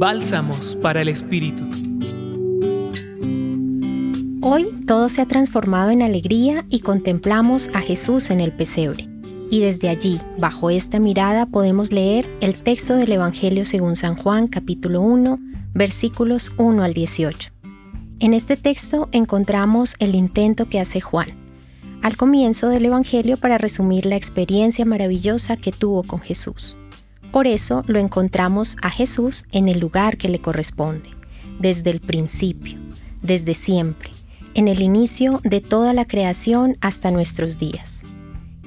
Bálsamos para el Espíritu. Hoy todo se ha transformado en alegría y contemplamos a Jesús en el pesebre. Y desde allí, bajo esta mirada, podemos leer el texto del Evangelio según San Juan capítulo 1, versículos 1 al 18. En este texto encontramos el intento que hace Juan al comienzo del Evangelio para resumir la experiencia maravillosa que tuvo con Jesús. Por eso lo encontramos a Jesús en el lugar que le corresponde, desde el principio, desde siempre, en el inicio de toda la creación hasta nuestros días.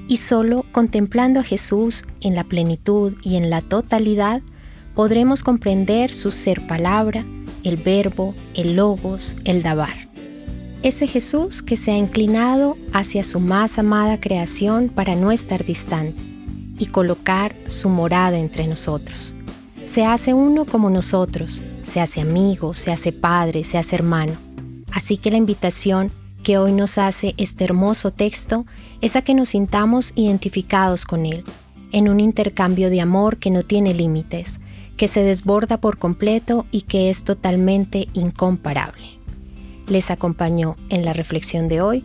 Y solo contemplando a Jesús en la plenitud y en la totalidad, podremos comprender su ser palabra, el verbo, el logos, el dabar ese Jesús que se ha inclinado hacia su más amada creación para no estar distante y colocar su morada entre nosotros. Se hace uno como nosotros, se hace amigo, se hace padre, se hace hermano. Así que la invitación que hoy nos hace este hermoso texto es a que nos sintamos identificados con Él, en un intercambio de amor que no tiene límites, que se desborda por completo y que es totalmente incomparable. Les acompañó en la reflexión de hoy